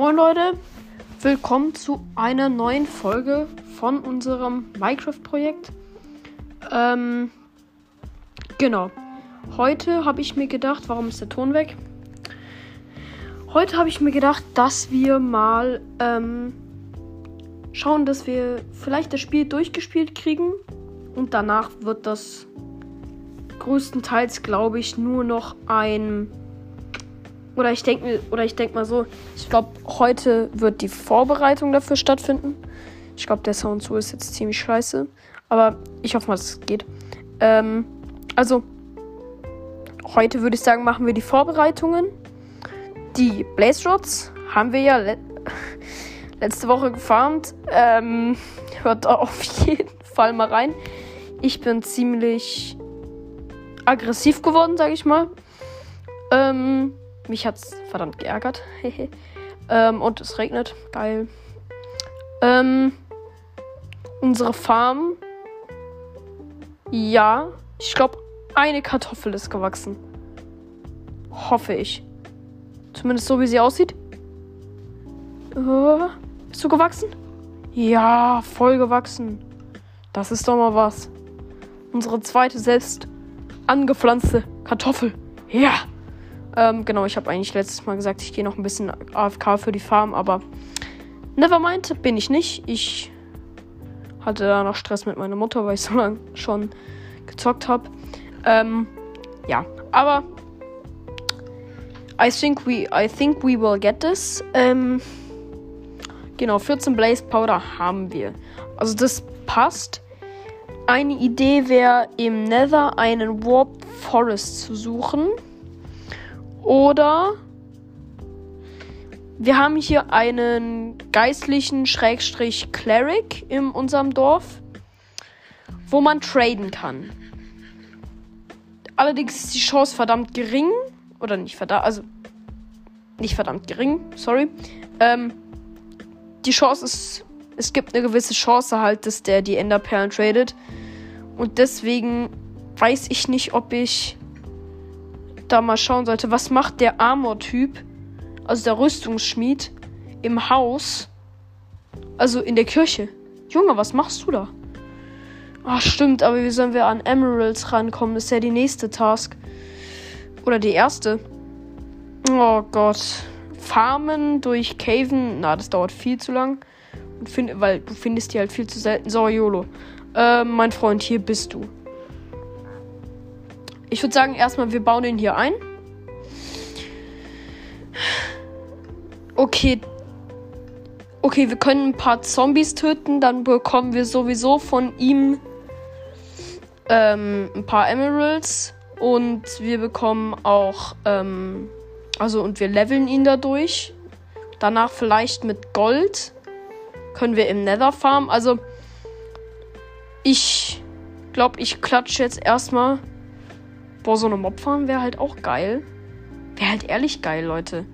Moin Leute, willkommen zu einer neuen Folge von unserem Minecraft-Projekt. Ähm, genau. Heute habe ich mir gedacht, warum ist der Ton weg? Heute habe ich mir gedacht, dass wir mal ähm, schauen, dass wir vielleicht das Spiel durchgespielt kriegen. Und danach wird das größtenteils, glaube ich, nur noch ein oder ich denke mir, oder ich denke mal so, ich glaube, heute wird die Vorbereitung dafür stattfinden. Ich glaube, der Sound so ist jetzt ziemlich scheiße. Aber ich hoffe mal, dass es geht. Ähm, also, heute würde ich sagen, machen wir die Vorbereitungen. Die Blaze Rods haben wir ja le letzte Woche gefarmt. Ähm, hört da auf jeden Fall mal rein. Ich bin ziemlich aggressiv geworden, sage ich mal. Ähm, mich hat's verdammt geärgert. ähm, und es regnet. Geil. Ähm, unsere Farm. Ja, ich glaube, eine Kartoffel ist gewachsen. Hoffe ich. Zumindest so, wie sie aussieht. Uh, bist du gewachsen? Ja, voll gewachsen. Das ist doch mal was. Unsere zweite selbst angepflanzte Kartoffel. Ja. Ähm, genau, ich habe eigentlich letztes Mal gesagt, ich gehe noch ein bisschen AFK für die Farm, aber nevermind, bin ich nicht. Ich hatte da noch Stress mit meiner Mutter, weil ich so lange schon gezockt habe. Ähm, ja, aber I think we I think we will get this. Ähm, genau, 14 Blaze Powder haben wir. Also das passt. Eine Idee wäre im Nether einen Warp Forest zu suchen. Oder wir haben hier einen geistlichen Schrägstrich Cleric in unserem Dorf, wo man traden kann. Allerdings ist die Chance verdammt gering. Oder nicht verdammt, also nicht verdammt gering, sorry. Ähm, die Chance ist, es gibt eine gewisse Chance halt, dass der die Enderperlen tradet. Und deswegen weiß ich nicht, ob ich da mal schauen sollte, was macht der Armor-Typ, also der Rüstungsschmied, im Haus, also in der Kirche. Junge, was machst du da? Ach, stimmt, aber wie sollen wir an Emeralds rankommen? Ist ja die nächste Task. Oder die erste. Oh Gott. Farmen durch Caven, na, das dauert viel zu lang. Und find, weil du findest die halt viel zu selten. So, YOLO. Äh, mein Freund, hier bist du. Ich würde sagen, erstmal, wir bauen ihn hier ein. Okay. Okay, wir können ein paar Zombies töten. Dann bekommen wir sowieso von ihm ähm, ein paar Emeralds. Und wir bekommen auch, ähm, also und wir leveln ihn dadurch. Danach vielleicht mit Gold können wir im Nether farmen. Also ich glaube, ich klatsche jetzt erstmal Boah, so eine Mobfarm wäre halt auch geil. Wäre halt ehrlich geil, Leute.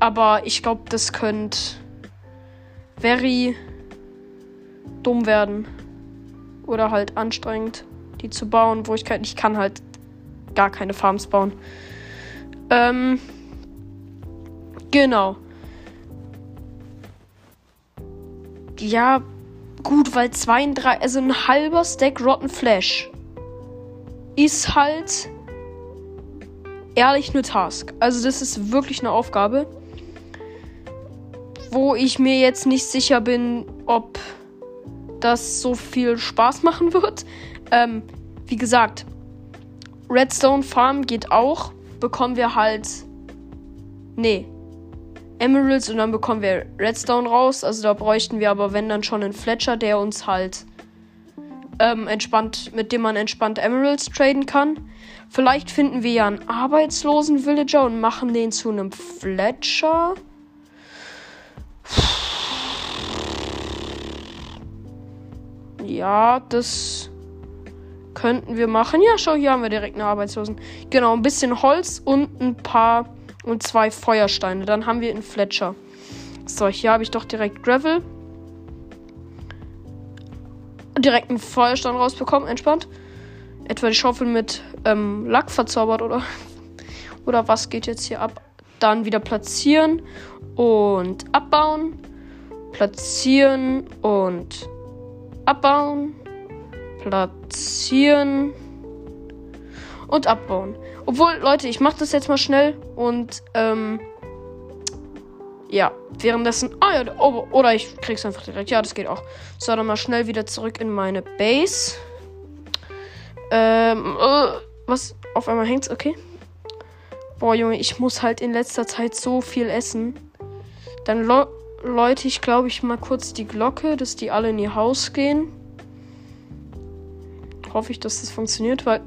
Aber ich glaube, das könnte very dumm werden. Oder halt anstrengend, die zu bauen, wo ich kann, ich kann halt gar keine Farms bauen. Ähm, genau. Ja, gut, weil 32, also ein halber Stack Rotten Flash ist halt ehrlich eine Task. Also das ist wirklich eine Aufgabe, wo ich mir jetzt nicht sicher bin, ob das so viel Spaß machen wird. Ähm, wie gesagt, Redstone Farm geht auch. Bekommen wir halt. Nee. Emeralds und dann bekommen wir Redstone raus. Also da bräuchten wir aber, wenn dann schon einen Fletcher, der uns halt ähm, entspannt, mit dem man entspannt Emeralds traden kann. Vielleicht finden wir ja einen arbeitslosen Villager und machen den zu einem Fletcher. Ja, das könnten wir machen. Ja, schau, hier haben wir direkt einen Arbeitslosen. Genau, ein bisschen Holz und ein paar und zwei Feuersteine. Dann haben wir einen Fletcher. So, hier habe ich doch direkt Gravel direkt einen Feuerstein rausbekommen, entspannt. Etwa die Schaufel mit ähm, Lack verzaubert oder oder was geht jetzt hier ab? dann wieder platzieren und abbauen. Platzieren und abbauen. Platzieren und abbauen. Obwohl, Leute, ich mache das jetzt mal schnell und ähm, ja, währenddessen. Ah ja, oh, oder ich krieg's einfach direkt. Ja, das geht auch. So, dann mal schnell wieder zurück in meine Base. Ähm, äh, was? Auf einmal hängt's, okay. Boah, Junge, ich muss halt in letzter Zeit so viel essen. Dann läute ich, glaube ich, mal kurz die Glocke, dass die alle in ihr Haus gehen. Hoffe ich, dass das funktioniert, weil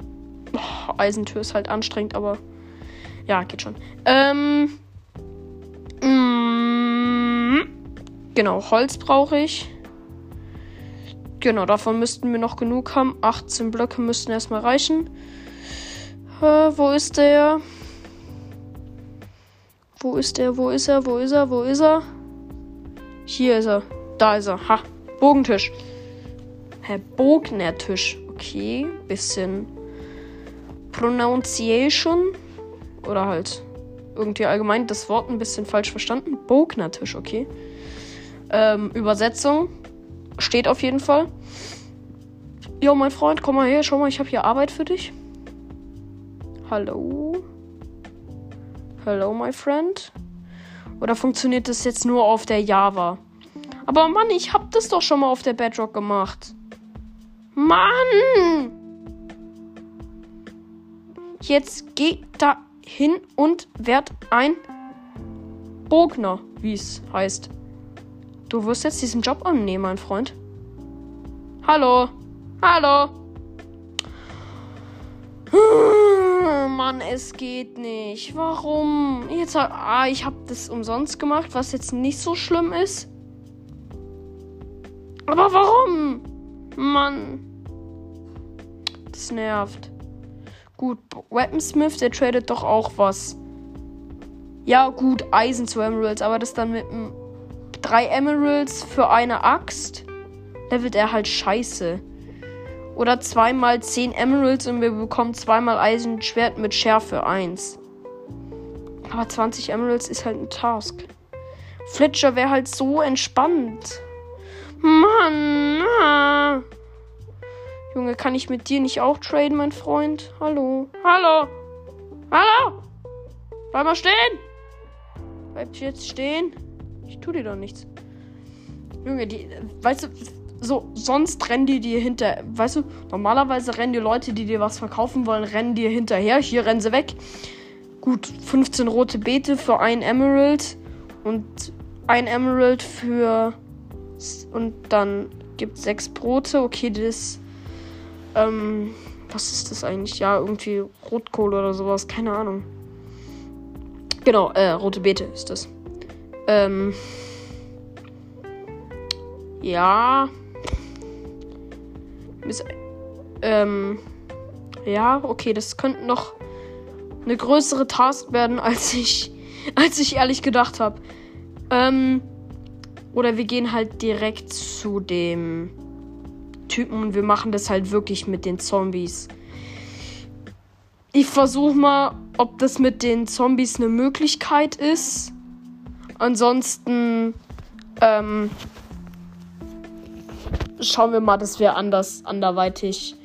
boah, Eisentür ist halt anstrengend, aber ja, geht schon. Ähm. Mm, genau, Holz brauche ich. Genau, davon müssten wir noch genug haben. 18 Blöcke müssten erstmal reichen. Äh, wo ist der? Wo ist der? Wo ist er? Wo ist er? Wo ist er? Hier ist er. Da ist er. Ha. Bogentisch. Herr Bognertisch. Okay. Bisschen Pronunciation. Oder halt irgendwie allgemein das Wort ein bisschen falsch verstanden. Bognertisch, okay. Ähm, Übersetzung steht auf jeden Fall. Jo, mein Freund, komm mal her, schau mal, ich habe hier Arbeit für dich. Hallo? Hello, my friend? Oder funktioniert das jetzt nur auf der Java? Aber Mann, ich hab das doch schon mal auf der Bedrock gemacht. Mann! Jetzt geh da hin und werd ein Bogner, wie es heißt. Du wirst jetzt diesen Job annehmen, mein Freund. Hallo. Hallo. Mann, es geht nicht. Warum? Jetzt ah, ich habe das umsonst gemacht, was jetzt nicht so schlimm ist. Aber warum? Mann. Das nervt. Gut, Weaponsmith, der tradet doch auch was. Ja, gut, Eisen zu Emeralds, aber das dann mit drei Emeralds für eine Axt. Levelt er halt scheiße. Oder zweimal 10 Emeralds und wir bekommen zweimal Eisenschwert mit Schärfe 1. Aber 20 Emeralds ist halt ein Task. Fletcher wäre halt so entspannt. Mann. Ah. Junge, kann ich mit dir nicht auch traden, mein Freund? Hallo. Hallo. Hallo. Bleib mal stehen. Bleib jetzt stehen. Ich tu dir doch nichts. Junge, die. Weißt du, so, sonst rennen die dir hinter. Weißt du, normalerweise rennen die Leute, die dir was verkaufen wollen, rennen dir hinterher. Hier rennen sie weg. Gut, 15 rote Beete für ein Emerald. Und ein Emerald für. Und dann gibt es sechs Brote. Okay, das. Ähm, was ist das eigentlich? Ja, irgendwie Rotkohl oder sowas. Keine Ahnung. Genau, äh, rote Beete ist das. Ähm. Ja. Ist, ähm, ja, okay, das könnte noch eine größere Task werden, als ich, als ich ehrlich gedacht habe. Ähm, oder wir gehen halt direkt zu dem Typen und wir machen das halt wirklich mit den Zombies. Ich versuche mal, ob das mit den Zombies eine Möglichkeit ist. Ansonsten, ähm, schauen wir mal, dass wir anders, anderweitig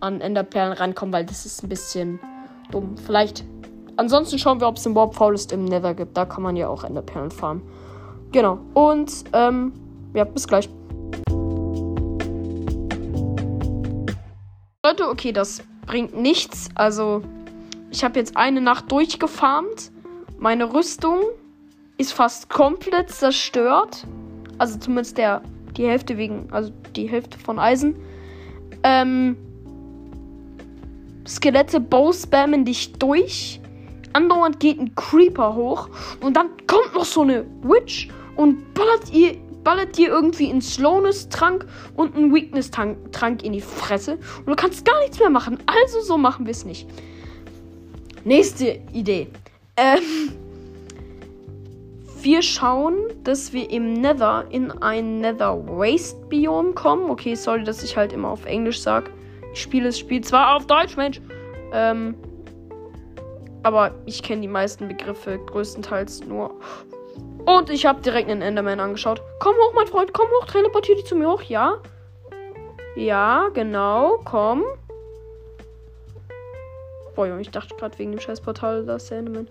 an Enderperlen reinkommen, weil das ist ein bisschen dumm. Vielleicht. Ansonsten schauen wir, ob es im Warp Forest im Nether gibt. Da kann man ja auch Enderperlen farmen. Genau. Und, ähm, ja, bis gleich. Leute, okay, das bringt nichts. Also, ich habe jetzt eine Nacht durchgefarmt. Meine Rüstung ist fast komplett zerstört. Also zumindest der die Hälfte wegen, also die Hälfte von Eisen. Ähm, Skelette bow spammen dich durch. Andauernd geht ein Creeper hoch. Und dann kommt noch so eine Witch und ballert ihr, ballert dir irgendwie einen Slowness-Trank und einen Weakness-Trank in die Fresse. Und du kannst gar nichts mehr machen. Also so machen wir es nicht. Nächste Idee. Ähm wir schauen, dass wir im Nether in ein Nether Waste Biom kommen. Okay, sorry, dass ich halt immer auf Englisch sage. Ich spiele das Spiel zwar auf Deutsch, Mensch. Ähm, Aber ich kenne die meisten Begriffe größtenteils nur. Und ich habe direkt einen Enderman angeschaut. Komm hoch, mein Freund, komm hoch, teleportier dich zu mir hoch, ja? Ja, genau, komm. Boah, ich dachte gerade wegen dem scheiß Portal, da ist der Enderman.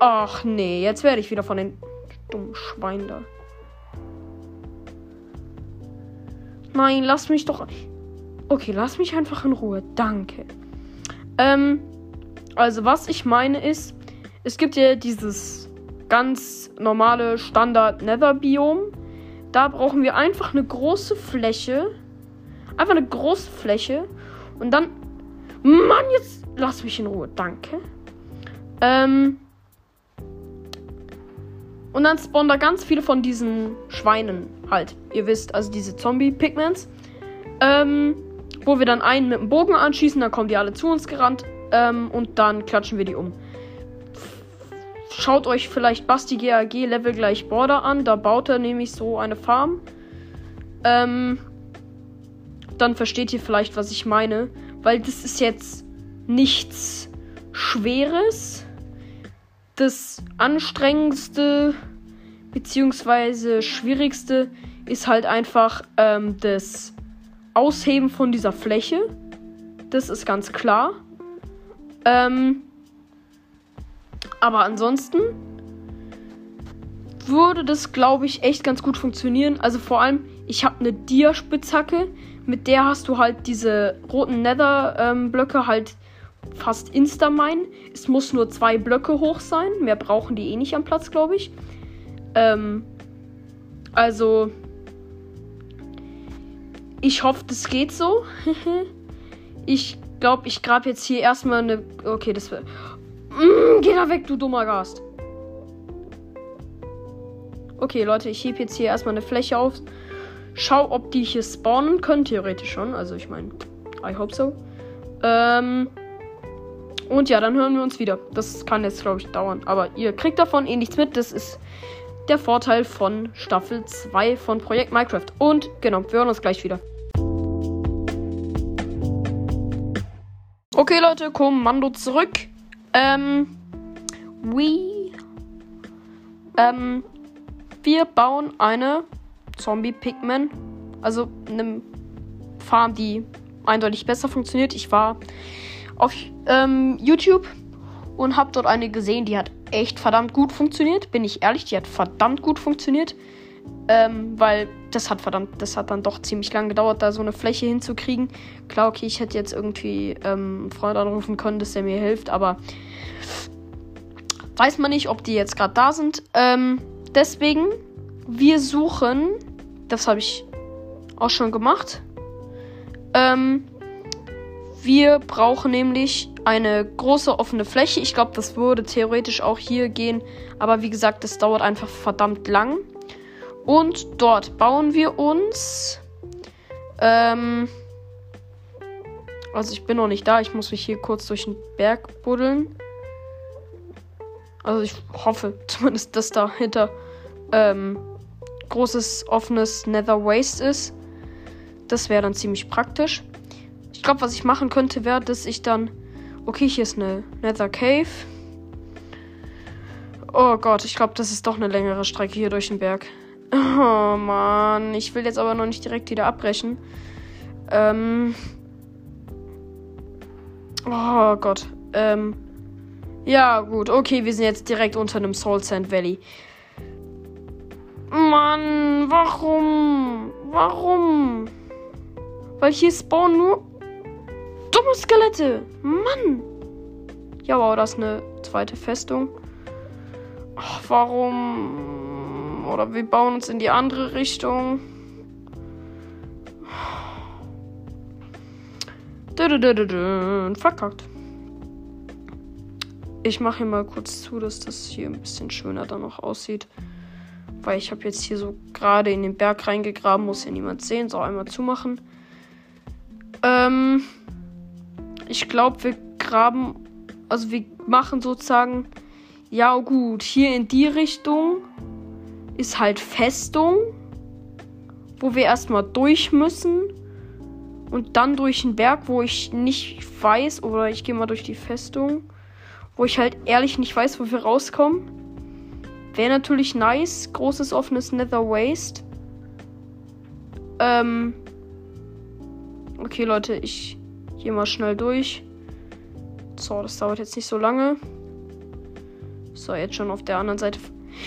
Ach nee, jetzt werde ich wieder von den dummen Schweinen da. Nein, lass mich doch. Okay, lass mich einfach in Ruhe. Danke. Ähm, also was ich meine ist, es gibt ja dieses ganz normale Standard Nether Biom. Da brauchen wir einfach eine große Fläche. Einfach eine große Fläche. Und dann. Mann, jetzt lass mich in Ruhe. Danke. Ähm. Und dann spawnen da ganz viele von diesen Schweinen halt. Ihr wisst, also diese Zombie-Pigments. Ähm, wo wir dann einen mit dem Bogen anschießen, dann kommen die alle zu uns gerannt. Ähm, und dann klatschen wir die um. Schaut euch vielleicht Basti GAG Level gleich Border an. Da baut er nämlich so eine Farm. Ähm, dann versteht ihr vielleicht, was ich meine. Weil das ist jetzt nichts Schweres das anstrengendste beziehungsweise schwierigste ist halt einfach ähm, das Ausheben von dieser Fläche. Das ist ganz klar. Ähm, aber ansonsten würde das, glaube ich, echt ganz gut funktionieren. Also vor allem, ich habe eine Dia-Spitzhacke, mit der hast du halt diese roten Nether-Blöcke ähm, halt fast Instamine. Es muss nur zwei Blöcke hoch sein. Mehr brauchen die eh nicht am Platz, glaube ich. Ähm, also, ich hoffe, das geht so. ich glaube, ich grab jetzt hier erstmal eine. Okay, das wird. Mm, geh da weg, du dummer Gast. Okay, Leute, ich hebe jetzt hier erstmal eine Fläche auf. Schau, ob die hier spawnen können. Theoretisch schon. Also, ich meine, I hope so. Ähm. Und ja, dann hören wir uns wieder. Das kann jetzt, glaube ich, dauern. Aber ihr kriegt davon eh nichts mit. Das ist der Vorteil von Staffel 2 von Projekt Minecraft. Und genau, wir hören uns gleich wieder. Okay, Leute, Kommando zurück. Ähm, we, ähm, wir bauen eine Zombie-Pigman. Also eine Farm, die eindeutig besser funktioniert. Ich war auf ähm, YouTube und habe dort eine gesehen, die hat echt verdammt gut funktioniert. Bin ich ehrlich, die hat verdammt gut funktioniert. Ähm, weil das hat verdammt, das hat dann doch ziemlich lang gedauert, da so eine Fläche hinzukriegen. Klar, okay, ich hätte jetzt irgendwie ähm, einen Freund anrufen können, dass der mir hilft, aber weiß man nicht, ob die jetzt gerade da sind. Ähm, deswegen, wir suchen, das habe ich auch schon gemacht. Ähm, wir brauchen nämlich eine große offene Fläche. Ich glaube, das würde theoretisch auch hier gehen. Aber wie gesagt, das dauert einfach verdammt lang. Und dort bauen wir uns. Ähm, also ich bin noch nicht da. Ich muss mich hier kurz durch den Berg buddeln. Also ich hoffe zumindest, dass dahinter ähm, großes offenes Nether Waste ist. Das wäre dann ziemlich praktisch. Ich glaube, was ich machen könnte, wäre, dass ich dann. Okay, hier ist eine Nether Cave. Oh Gott, ich glaube, das ist doch eine längere Strecke hier durch den Berg. Oh Mann, ich will jetzt aber noch nicht direkt wieder abbrechen. Ähm. Oh Gott. Ähm. Ja, gut. Okay, wir sind jetzt direkt unter einem Soul Sand Valley. Mann, warum? Warum? Weil hier spawnen nur dumme Skelette. Mann. Ja, wow, das ist eine zweite Festung. Ach, warum? Oder wir bauen uns in die andere Richtung. Verkackt. Ich mache hier mal kurz zu, dass das hier ein bisschen schöner dann noch aussieht. Weil ich habe jetzt hier so gerade in den Berg reingegraben, muss hier niemand sehen. So, einmal zumachen. Ähm, ich glaube, wir graben, also wir machen sozusagen, ja gut, hier in die Richtung ist halt Festung, wo wir erstmal durch müssen und dann durch den Berg, wo ich nicht weiß, oder ich gehe mal durch die Festung, wo ich halt ehrlich nicht weiß, wo wir rauskommen. Wäre natürlich nice. Großes offenes Nether Waste. Ähm. Okay, Leute, ich gehe mal schnell durch. So, das dauert jetzt nicht so lange. So, jetzt schon auf der anderen Seite.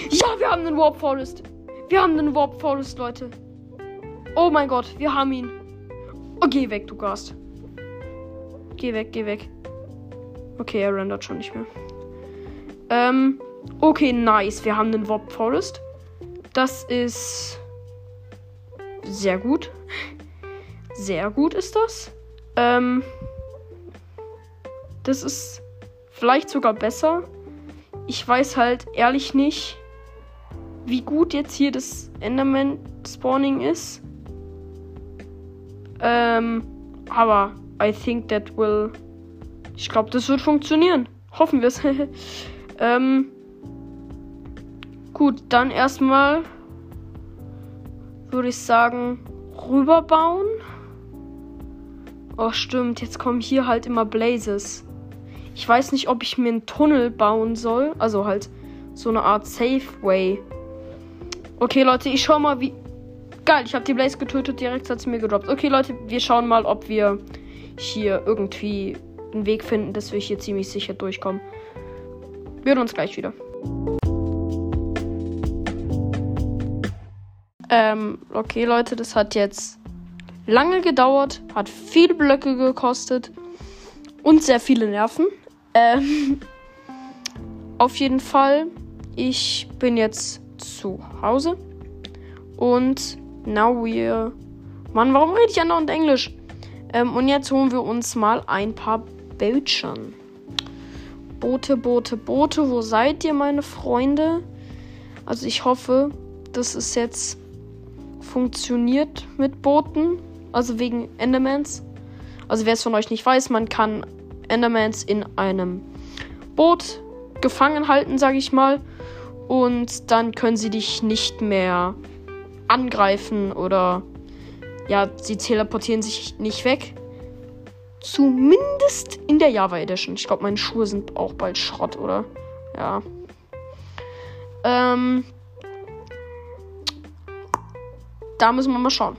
Ja, wir haben einen Warp Forest. Wir haben einen Warp Forest, Leute. Oh mein Gott, wir haben ihn. Oh, geh weg, du Gast. Geh weg, geh weg. Okay, er rendert schon nicht mehr. Ähm, okay, nice. Wir haben den Warp Forest. Das ist sehr gut. Sehr gut ist das. Ähm, das ist vielleicht sogar besser. Ich weiß halt ehrlich nicht, wie gut jetzt hier das Enderman Spawning ist. Ähm, aber I think that will. Ich glaube, das wird funktionieren. Hoffen wir es. ähm, gut, dann erstmal würde ich sagen, rüberbauen. Oh, stimmt. Jetzt kommen hier halt immer Blazes. Ich weiß nicht, ob ich mir einen Tunnel bauen soll. Also halt so eine Art Safe Way. Okay, Leute, ich schau mal, wie. Geil, ich habe die Blaze getötet, direkt hat sie mir gedroppt. Okay, Leute, wir schauen mal, ob wir hier irgendwie einen Weg finden, dass wir hier ziemlich sicher durchkommen. Wir hören uns gleich wieder. Ähm, okay, Leute, das hat jetzt lange gedauert, hat viele Blöcke gekostet und sehr viele Nerven. Ähm, auf jeden Fall, ich bin jetzt zu Hause. Und now we're. Mann, warum rede ich andauernd Englisch? Ähm, und jetzt holen wir uns mal ein paar Bildschirme. Boote, Boote, Boote, wo seid ihr, meine Freunde? Also ich hoffe, dass es jetzt funktioniert mit Booten. Also wegen Endermans. Also wer es von euch nicht weiß, man kann Endermans in einem Boot gefangen halten, sage ich mal und dann können sie dich nicht mehr angreifen oder ja, sie teleportieren sich nicht weg. Zumindest in der Java Edition. Ich glaube, meine Schuhe sind auch bald Schrott, oder? Ja. Ähm. Da müssen wir mal schauen.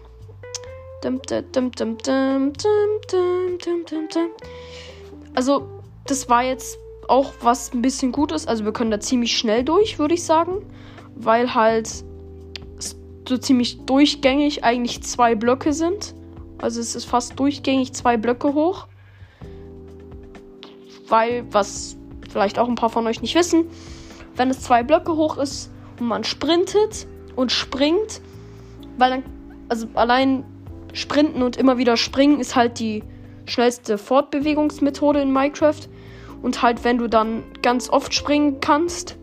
Also, das war jetzt auch was ein bisschen gut ist. Also wir können da ziemlich schnell durch, würde ich sagen. Weil halt so ziemlich durchgängig eigentlich zwei Blöcke sind. Also es ist fast durchgängig zwei Blöcke hoch. Weil, was vielleicht auch ein paar von euch nicht wissen, wenn es zwei Blöcke hoch ist und man sprintet und springt, weil dann, also allein sprinten und immer wieder springen ist halt die schnellste Fortbewegungsmethode in Minecraft. Und halt, wenn du dann ganz oft springen kannst,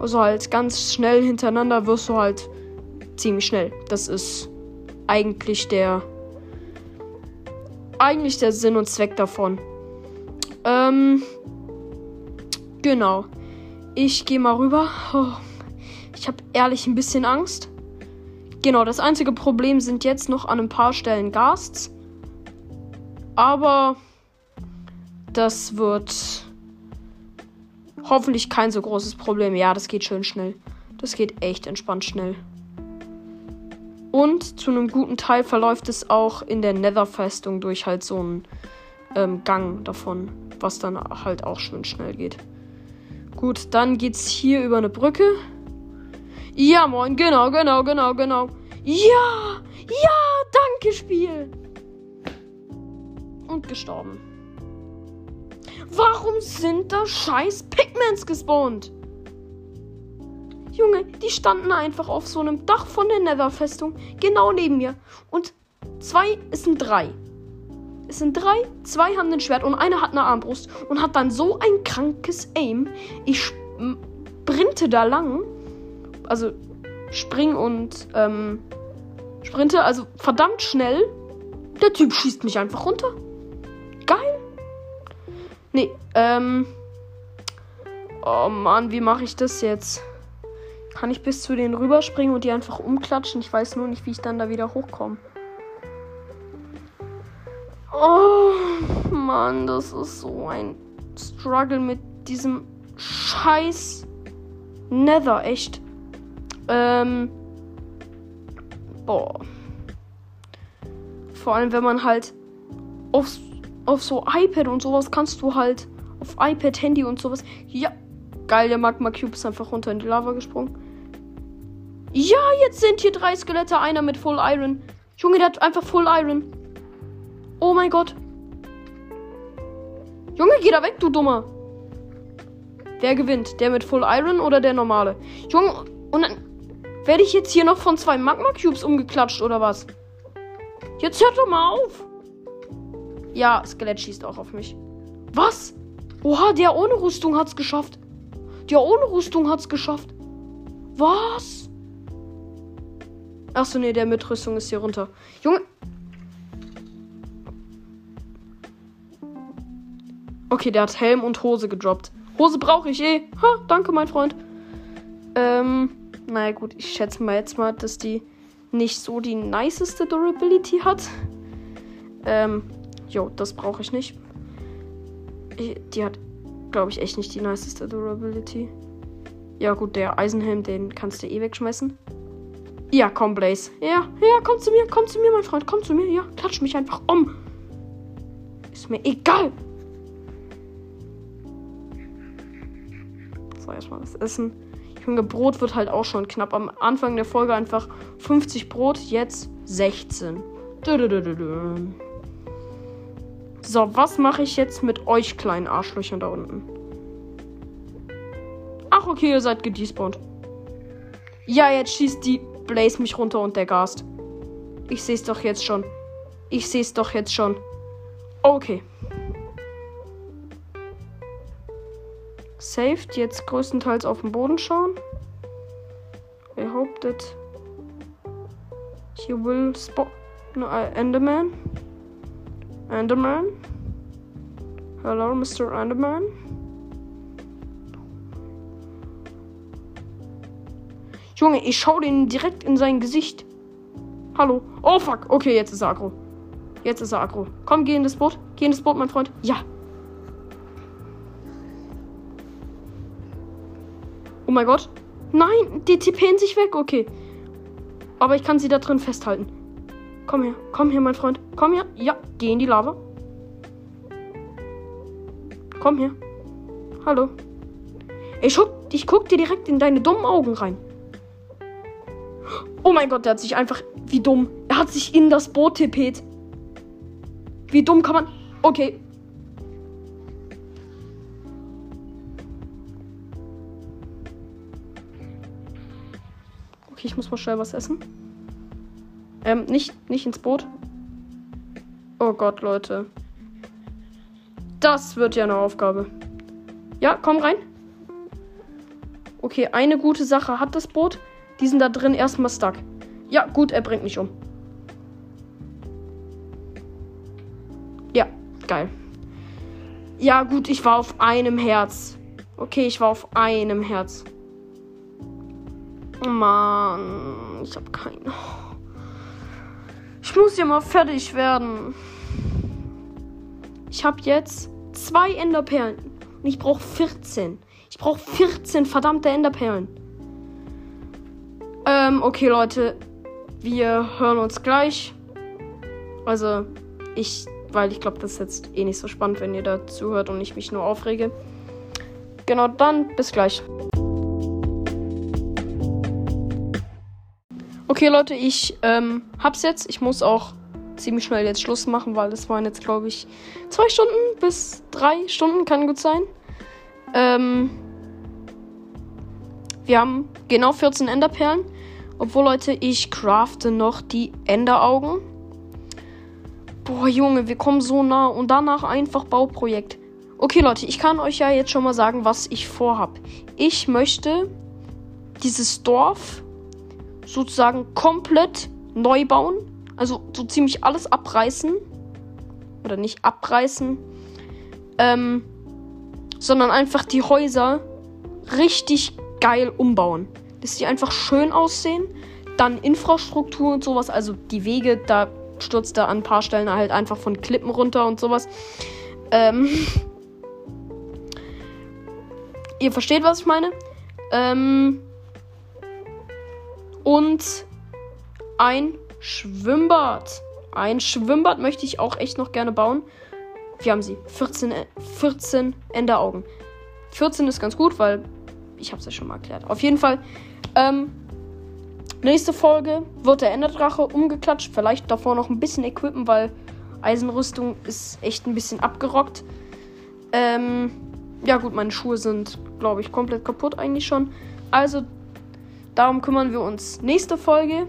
also halt ganz schnell hintereinander, wirst du halt ziemlich schnell. Das ist eigentlich der eigentlich der Sinn und Zweck davon. Ähm, genau. Ich gehe mal rüber. Oh, ich habe ehrlich ein bisschen Angst. Genau, das einzige Problem sind jetzt noch an ein paar Stellen Gasts. Aber das wird Hoffentlich kein so großes Problem. Ja, das geht schön schnell. Das geht echt entspannt schnell. Und zu einem guten Teil verläuft es auch in der Nether-Festung durch halt so einen ähm, Gang davon, was dann halt auch schön schnell geht. Gut, dann geht's hier über eine Brücke. Ja, moin, genau, genau, genau, genau. Ja, ja, danke, Spiel. Und gestorben. Warum sind da scheiß Pigments gespawnt? Junge, die standen einfach auf so einem Dach von der Nether-Festung, genau neben mir. Und zwei, es sind drei. Es sind drei, zwei haben ein Schwert und einer hat eine Armbrust und hat dann so ein krankes Aim. Ich sprinte da lang. Also spring und ähm, sprinte, also verdammt schnell. Der Typ schießt mich einfach runter. Geil. Nee, ähm. Oh Mann, wie mache ich das jetzt? Kann ich bis zu denen rüberspringen und die einfach umklatschen? Ich weiß nur nicht, wie ich dann da wieder hochkomme. Oh Mann, das ist so ein Struggle mit diesem scheiß Nether, echt. Ähm. Boah. Vor allem, wenn man halt auf, auf so iPad und sowas kannst du halt auf iPad, Handy und sowas. Ja, geil, der Magma Cube ist einfach runter in die Lava gesprungen. Ja, jetzt sind hier drei Skelette, einer mit Full Iron. Junge, der hat einfach Full Iron. Oh mein Gott. Junge, geh da weg, du Dummer. Wer gewinnt? Der mit Full Iron oder der normale? Junge, und dann werde ich jetzt hier noch von zwei Magma Cubes umgeklatscht oder was? Jetzt hört doch mal auf. Ja, Skelett schießt auch auf mich. Was? Oha, der ohne Rüstung hat's geschafft. Der ohne Rüstung hat's geschafft. Was? Achso, nee, der mit Rüstung ist hier runter. Junge. Okay, der hat Helm und Hose gedroppt. Hose brauche ich eh. Ha, danke, mein Freund. Ähm, naja, gut, ich schätze mal jetzt mal, dass die nicht so die niceste Durability hat. Ähm, jo, das brauche ich nicht. Die hat, glaube ich, echt nicht die niceste Durability. Ja, gut, der Eisenhelm, den kannst du eh wegschmeißen. Ja, komm, Blaze. Ja, ja, komm zu mir, komm zu mir, mein Freund, komm zu mir. Ja, klatsch mich einfach um. Ist mir egal. So, erstmal was essen. Junge, Brot wird halt auch schon knapp. Am Anfang der Folge einfach 50 Brot, jetzt 16. So, was mache ich jetzt mit euch kleinen Arschlöchern da unten? Ach, okay, ihr seid gedespawnt. Ja, jetzt schießt die Blaze mich runter und der Gast. Ich sehe es doch jetzt schon. Ich sehe es doch jetzt schon. Okay. Saved, jetzt größtenteils auf den Boden schauen. I hope that he will spot no, uh, Enderman. Enderman. Hello, Mr. Enderman. Junge, ich schau den direkt in sein Gesicht. Hallo. Oh fuck. Okay, jetzt ist er aggro. Jetzt ist er aggro. Komm, geh in das Boot. Geh in das Boot, mein Freund. Ja. Oh mein Gott. Nein, die tippen sich weg. Okay. Aber ich kann sie da drin festhalten. Komm her. Komm her, mein Freund. Komm her. Ja, geh in die Lava. Komm her. Hallo. Ich guck, ich guck dir direkt in deine dummen Augen rein. Oh mein Gott, der hat sich einfach. Wie dumm. Er hat sich in das Boot tippet. Wie dumm kann man. Okay. Okay, ich muss mal schnell was essen. Ähm, nicht, nicht ins Boot. Oh Gott, Leute. Das wird ja eine Aufgabe. Ja, komm rein. Okay, eine gute Sache hat das Boot. Die sind da drin erstmal stuck. Ja, gut, er bringt mich um. Ja, geil. Ja, gut, ich war auf einem Herz. Okay, ich war auf einem Herz. Oh Mann, ich habe keinen. Ich muss ja mal fertig werden. Ich habe jetzt zwei Enderperlen. Und ich brauche 14. Ich brauche 14 verdammte Enderperlen. Ähm, okay, Leute. Wir hören uns gleich. Also, ich, weil ich glaube, das ist jetzt eh nicht so spannend, wenn ihr da zuhört und ich mich nur aufrege. Genau, dann bis gleich. Okay, Leute, ich ähm, hab's jetzt. Ich muss auch ziemlich schnell jetzt Schluss machen, weil das waren jetzt, glaube ich, zwei Stunden bis drei Stunden, kann gut sein. Ähm, wir haben genau 14 Enderperlen. Obwohl, Leute, ich crafte noch die Enderaugen. Boah, Junge, wir kommen so nah. Und danach einfach Bauprojekt. Okay, Leute, ich kann euch ja jetzt schon mal sagen, was ich vorhab. Ich möchte dieses Dorf sozusagen komplett neu bauen. Also so ziemlich alles abreißen. Oder nicht abreißen. Ähm, sondern einfach die Häuser richtig geil umbauen dass die einfach schön aussehen. Dann Infrastruktur und sowas, also die Wege, da stürzt er an ein paar Stellen halt einfach von Klippen runter und sowas. Ähm ihr versteht, was ich meine. Ähm, und ein Schwimmbad. Ein Schwimmbad möchte ich auch echt noch gerne bauen. Wir haben sie. 14, 14 Enderaugen. 14 ist ganz gut, weil ich habe es ja schon mal erklärt. Auf jeden Fall. Ähm, nächste Folge wird der Enderdrache umgeklatscht. Vielleicht davor noch ein bisschen equippen, weil Eisenrüstung ist echt ein bisschen abgerockt. Ähm, ja gut, meine Schuhe sind, glaube ich, komplett kaputt eigentlich schon. Also, darum kümmern wir uns nächste Folge,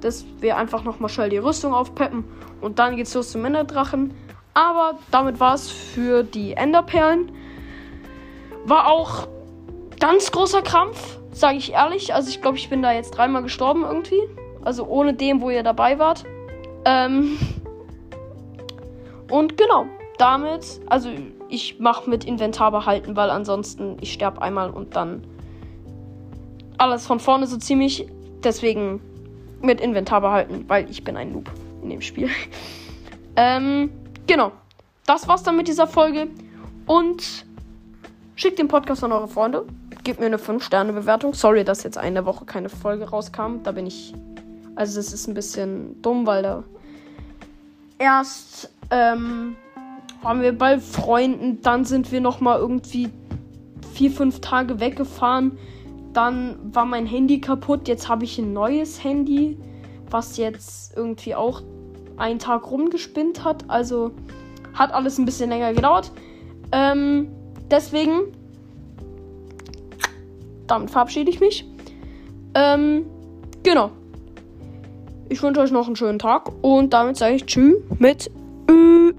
dass wir einfach nochmal schnell die Rüstung aufpeppen und dann geht's los zum Enderdrachen. Aber damit war es für die Enderperlen. War auch ganz großer Krampf, sage ich ehrlich. Also ich glaube, ich bin da jetzt dreimal gestorben irgendwie. Also ohne dem, wo ihr dabei wart. Ähm und genau, damit, also ich mache mit Inventar behalten, weil ansonsten ich sterbe einmal und dann alles von vorne so ziemlich. Deswegen mit Inventar behalten, weil ich bin ein Noob in dem Spiel. ähm, genau. Das war's dann mit dieser Folge. Und schickt den Podcast an eure Freunde. Gebt mir eine 5-Sterne-Bewertung. Sorry, dass jetzt eine Woche keine Folge rauskam. Da bin ich. Also, das ist ein bisschen dumm, weil da erst ähm, waren wir bei Freunden, dann sind wir noch mal irgendwie vier, fünf Tage weggefahren. Dann war mein Handy kaputt. Jetzt habe ich ein neues Handy, was jetzt irgendwie auch einen Tag rumgespinnt hat. Also hat alles ein bisschen länger gedauert. Ähm, deswegen, damit verabschiede ich mich. Ähm, genau. Ich wünsche euch noch einen schönen Tag und damit sage ich Tschüss mit